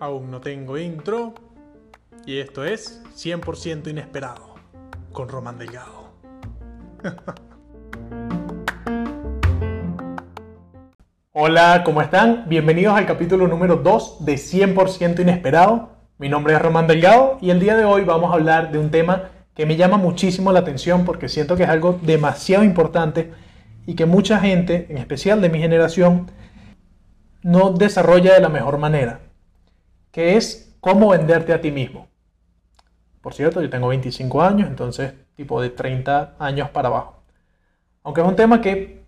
Aún no tengo intro. Y esto es 100% inesperado con Román Delgado. Hola, ¿cómo están? Bienvenidos al capítulo número 2 de 100% inesperado. Mi nombre es Román Delgado y el día de hoy vamos a hablar de un tema que me llama muchísimo la atención porque siento que es algo demasiado importante y que mucha gente, en especial de mi generación, no desarrolla de la mejor manera que es cómo venderte a ti mismo. Por cierto, yo tengo 25 años, entonces tipo de 30 años para abajo. Aunque es un tema que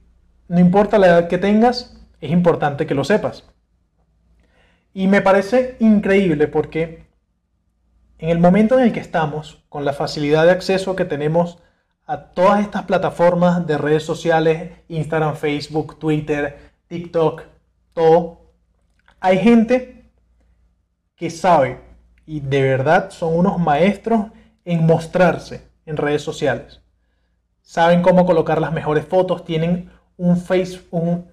no importa la edad que tengas, es importante que lo sepas. Y me parece increíble porque en el momento en el que estamos, con la facilidad de acceso que tenemos a todas estas plataformas de redes sociales, Instagram, Facebook, Twitter, TikTok, todo, hay gente que sabe y de verdad son unos maestros en mostrarse en redes sociales. Saben cómo colocar las mejores fotos, tienen un face, un,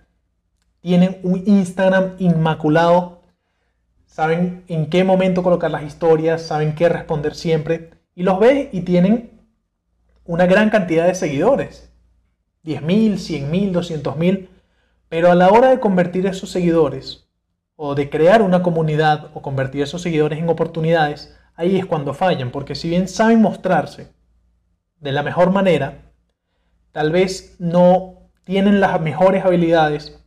tienen un Instagram inmaculado, saben en qué momento colocar las historias, saben qué responder siempre y los ves y tienen una gran cantidad de seguidores. 10.000, 100.000, 200.000. Pero a la hora de convertir esos seguidores o de crear una comunidad o convertir esos seguidores en oportunidades, ahí es cuando fallan, porque si bien saben mostrarse de la mejor manera, tal vez no tienen las mejores habilidades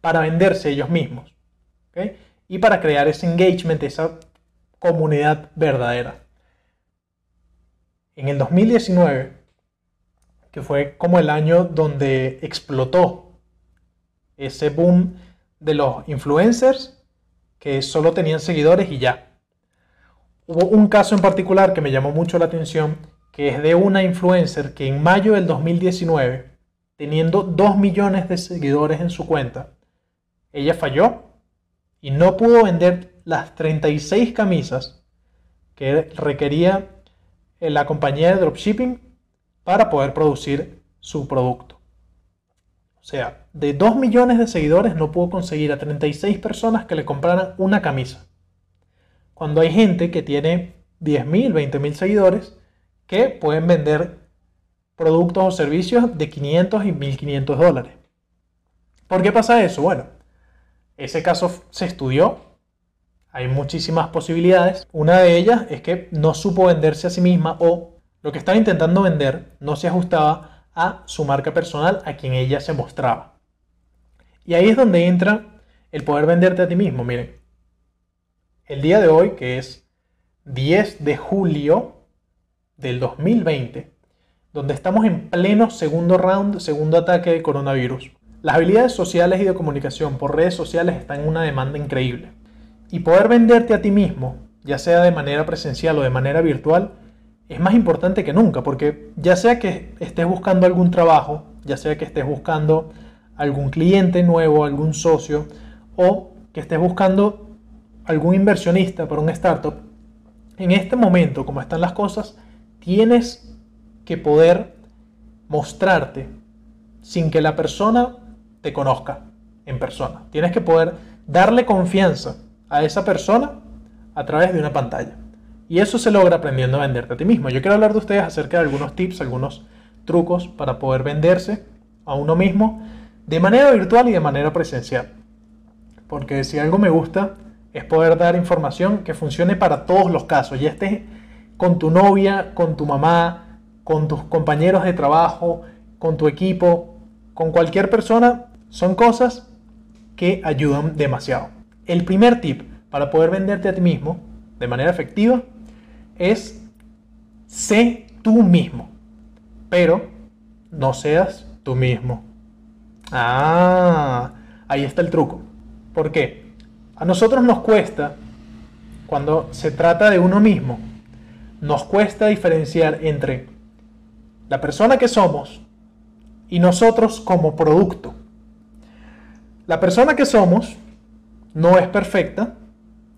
para venderse ellos mismos y para crear ese engagement, esa comunidad verdadera. En el 2019, que fue como el año donde explotó ese boom de los influencers que solo tenían seguidores y ya. Hubo un caso en particular que me llamó mucho la atención, que es de una influencer que en mayo del 2019, teniendo 2 millones de seguidores en su cuenta, ella falló y no pudo vender las 36 camisas que requería la compañía de dropshipping para poder producir su producto. O sea, de 2 millones de seguidores no pudo conseguir a 36 personas que le compraran una camisa. Cuando hay gente que tiene 10.000, 20.000 seguidores que pueden vender productos o servicios de 500 y 1.500 dólares. ¿Por qué pasa eso? Bueno, ese caso se estudió. Hay muchísimas posibilidades. Una de ellas es que no supo venderse a sí misma o lo que estaba intentando vender no se ajustaba a su marca personal, a quien ella se mostraba. Y ahí es donde entra el poder venderte a ti mismo. Miren, el día de hoy, que es 10 de julio del 2020, donde estamos en pleno segundo round, segundo ataque de coronavirus. Las habilidades sociales y de comunicación por redes sociales están en una demanda increíble. Y poder venderte a ti mismo, ya sea de manera presencial o de manera virtual, es más importante que nunca, porque ya sea que estés buscando algún trabajo, ya sea que estés buscando algún cliente nuevo, algún socio, o que estés buscando algún inversionista para un startup, en este momento, como están las cosas, tienes que poder mostrarte sin que la persona te conozca en persona. Tienes que poder darle confianza a esa persona a través de una pantalla. Y eso se logra aprendiendo a venderte a ti mismo. Yo quiero hablar de ustedes acerca de algunos tips, algunos trucos para poder venderse a uno mismo de manera virtual y de manera presencial. Porque si algo me gusta es poder dar información que funcione para todos los casos. Ya estés con tu novia, con tu mamá, con tus compañeros de trabajo, con tu equipo, con cualquier persona, son cosas que ayudan demasiado. El primer tip para poder venderte a ti mismo de manera efectiva es sé tú mismo, pero no seas tú mismo. Ah, ahí está el truco. ¿Por qué? A nosotros nos cuesta, cuando se trata de uno mismo, nos cuesta diferenciar entre la persona que somos y nosotros como producto. La persona que somos no es perfecta,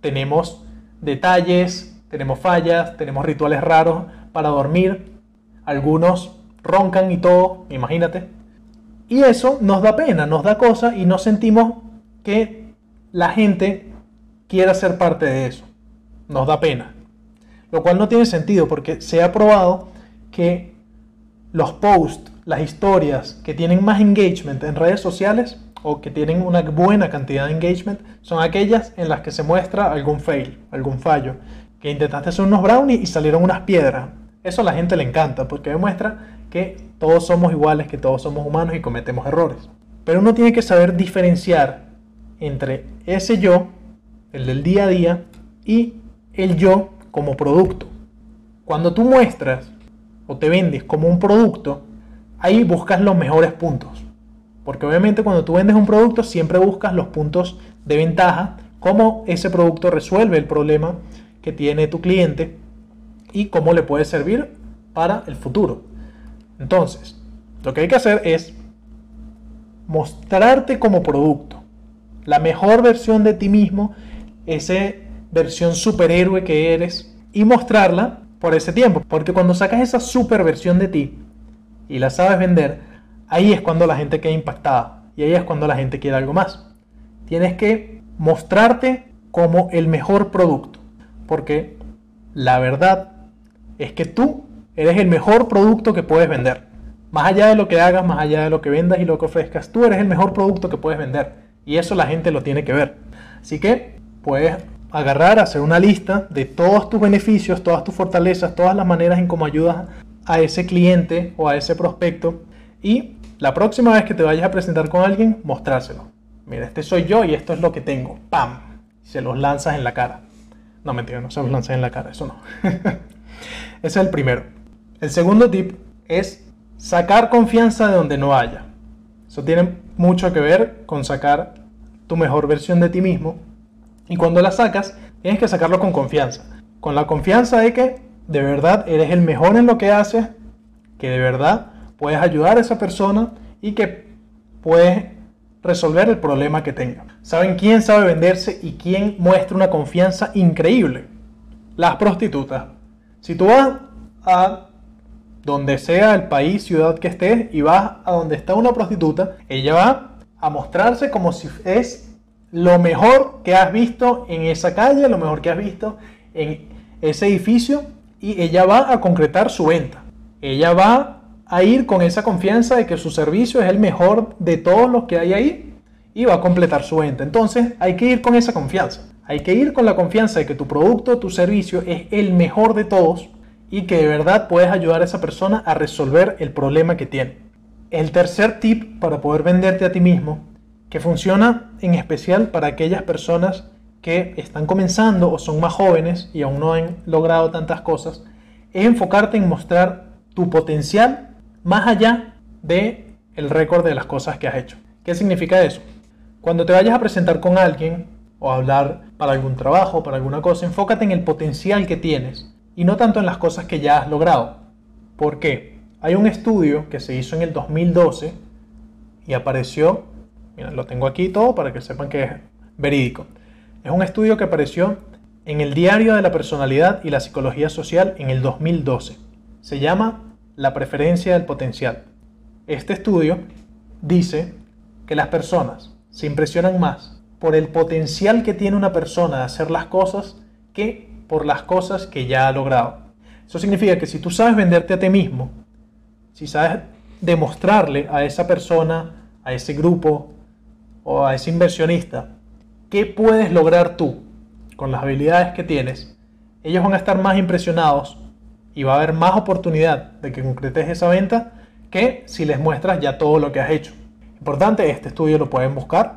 tenemos detalles, tenemos fallas, tenemos rituales raros para dormir, algunos roncan y todo, imagínate. Y eso nos da pena, nos da cosa y nos sentimos que la gente quiera ser parte de eso. Nos da pena. Lo cual no tiene sentido porque se ha probado que los posts, las historias que tienen más engagement en redes sociales o que tienen una buena cantidad de engagement son aquellas en las que se muestra algún fail, algún fallo, que intentaste hacer unos brownies y salieron unas piedras. Eso a la gente le encanta porque demuestra que todos somos iguales, que todos somos humanos y cometemos errores. Pero uno tiene que saber diferenciar entre ese yo, el del día a día, y el yo como producto. Cuando tú muestras o te vendes como un producto, ahí buscas los mejores puntos. Porque obviamente cuando tú vendes un producto siempre buscas los puntos de ventaja, cómo ese producto resuelve el problema que tiene tu cliente y cómo le puede servir para el futuro. Entonces, lo que hay que hacer es mostrarte como producto, la mejor versión de ti mismo, esa versión superhéroe que eres y mostrarla por ese tiempo, porque cuando sacas esa super versión de ti y la sabes vender, ahí es cuando la gente queda impactada y ahí es cuando la gente quiere algo más. Tienes que mostrarte como el mejor producto, porque la verdad es que tú eres el mejor producto que puedes vender. Más allá de lo que hagas, más allá de lo que vendas y lo que ofrezcas, tú eres el mejor producto que puedes vender. Y eso la gente lo tiene que ver. Así que puedes agarrar, hacer una lista de todos tus beneficios, todas tus fortalezas, todas las maneras en cómo ayudas a ese cliente o a ese prospecto y la próxima vez que te vayas a presentar con alguien, mostrárselo. Mira, este soy yo y esto es lo que tengo. ¡Pam! Se los lanzas en la cara. No, mentira, no se los lanzas en la cara, eso no. Ese es el primero. El segundo tip es sacar confianza de donde no haya. Eso tiene mucho que ver con sacar tu mejor versión de ti mismo. Y cuando la sacas, tienes que sacarlo con confianza. Con la confianza de que de verdad eres el mejor en lo que haces, que de verdad puedes ayudar a esa persona y que puedes resolver el problema que tenga. ¿Saben quién sabe venderse y quién muestra una confianza increíble? Las prostitutas. Si tú vas a donde sea el país, ciudad que estés y vas a donde está una prostituta, ella va a mostrarse como si es lo mejor que has visto en esa calle, lo mejor que has visto en ese edificio y ella va a concretar su venta. Ella va a ir con esa confianza de que su servicio es el mejor de todos los que hay ahí y va a completar su venta. Entonces hay que ir con esa confianza. Hay que ir con la confianza de que tu producto, tu servicio es el mejor de todos y que de verdad puedes ayudar a esa persona a resolver el problema que tiene. El tercer tip para poder venderte a ti mismo, que funciona en especial para aquellas personas que están comenzando o son más jóvenes y aún no han logrado tantas cosas, es enfocarte en mostrar tu potencial más allá de el récord de las cosas que has hecho. ¿Qué significa eso? Cuando te vayas a presentar con alguien o a hablar para algún trabajo, para alguna cosa, enfócate en el potencial que tienes y no tanto en las cosas que ya has logrado. ¿Por qué? Hay un estudio que se hizo en el 2012 y apareció, mira, lo tengo aquí todo para que sepan que es verídico. Es un estudio que apareció en el Diario de la Personalidad y la Psicología Social en el 2012. Se llama La preferencia del potencial. Este estudio dice que las personas se impresionan más por el potencial que tiene una persona de hacer las cosas que por las cosas que ya ha logrado. Eso significa que si tú sabes venderte a ti mismo, si sabes demostrarle a esa persona, a ese grupo o a ese inversionista qué puedes lograr tú con las habilidades que tienes, ellos van a estar más impresionados y va a haber más oportunidad de que concretes esa venta que si les muestras ya todo lo que has hecho. Importante, este estudio lo pueden buscar,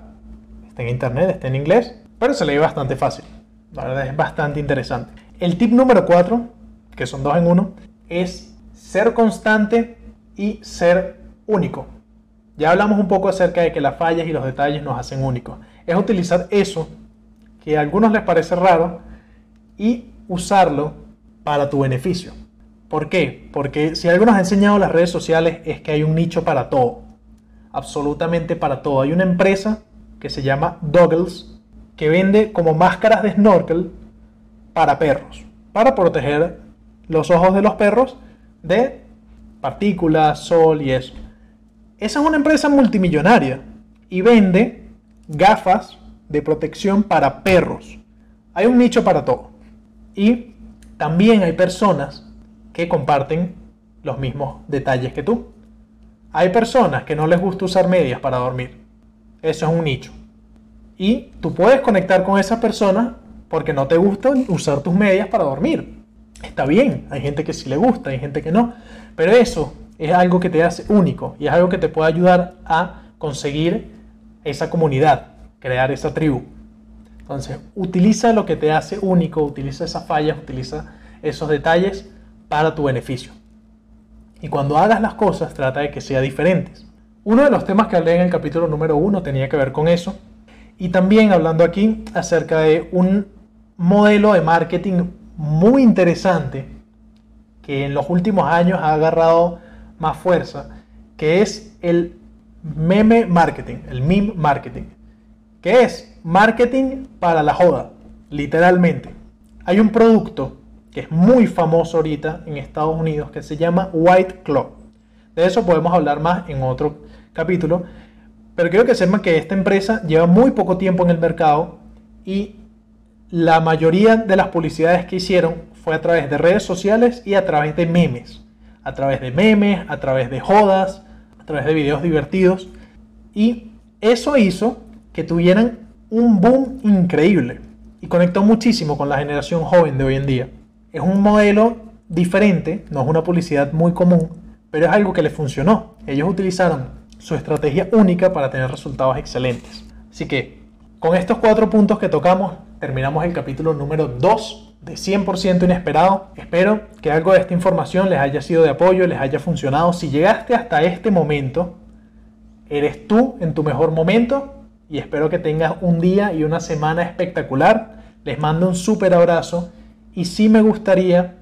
está en internet, está en inglés, pero se lee bastante fácil. La verdad es bastante interesante. El tip número 4, que son dos en uno, es ser constante y ser único. Ya hablamos un poco acerca de que las fallas y los detalles nos hacen únicos. Es utilizar eso que a algunos les parece raro y usarlo para tu beneficio. ¿Por qué? Porque si algo nos ha enseñado las redes sociales es que hay un nicho para todo. Absolutamente para todo. Hay una empresa que se llama Doggles que vende como máscaras de snorkel para perros, para proteger los ojos de los perros de partículas, sol y eso. Esa es una empresa multimillonaria y vende gafas de protección para perros. Hay un nicho para todo. Y también hay personas que comparten los mismos detalles que tú. Hay personas que no les gusta usar medias para dormir. Eso es un nicho. Y tú puedes conectar con esa persona porque no te gusta usar tus medias para dormir. Está bien, hay gente que sí le gusta, hay gente que no. Pero eso es algo que te hace único y es algo que te puede ayudar a conseguir esa comunidad, crear esa tribu. Entonces, utiliza lo que te hace único, utiliza esas fallas, utiliza esos detalles para tu beneficio. Y cuando hagas las cosas, trata de que sean diferentes. Uno de los temas que hablé en el capítulo número uno tenía que ver con eso. Y también hablando aquí acerca de un modelo de marketing muy interesante que en los últimos años ha agarrado más fuerza, que es el meme marketing, el meme marketing, que es marketing para la joda, literalmente. Hay un producto que es muy famoso ahorita en Estados Unidos que se llama White Claw. De eso podemos hablar más en otro capítulo, pero quiero que sepan que esta empresa lleva muy poco tiempo en el mercado y la mayoría de las publicidades que hicieron fue a través de redes sociales y a través de memes. A través de memes, a través de jodas, a través de videos divertidos. Y eso hizo que tuvieran un boom increíble y conectó muchísimo con la generación joven de hoy en día. Es un modelo diferente, no es una publicidad muy común, pero es algo que les funcionó. Ellos utilizaron su estrategia única para tener resultados excelentes. Así que con estos cuatro puntos que tocamos, terminamos el capítulo número 2 de 100% inesperado. Espero que algo de esta información les haya sido de apoyo, les haya funcionado. Si llegaste hasta este momento, eres tú en tu mejor momento y espero que tengas un día y una semana espectacular. Les mando un súper abrazo y sí me gustaría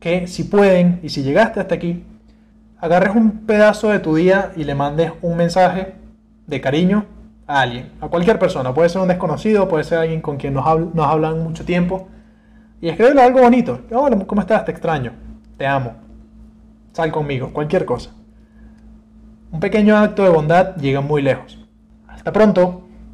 que si pueden y si llegaste hasta aquí, agarres un pedazo de tu día y le mandes un mensaje de cariño a alguien, a cualquier persona. Puede ser un desconocido, puede ser alguien con quien nos, nos hablan mucho tiempo. Y escríbele algo bonito. Hola, ¿cómo estás? Te extraño. Te amo. Sal conmigo. Cualquier cosa. Un pequeño acto de bondad llega muy lejos. Hasta pronto.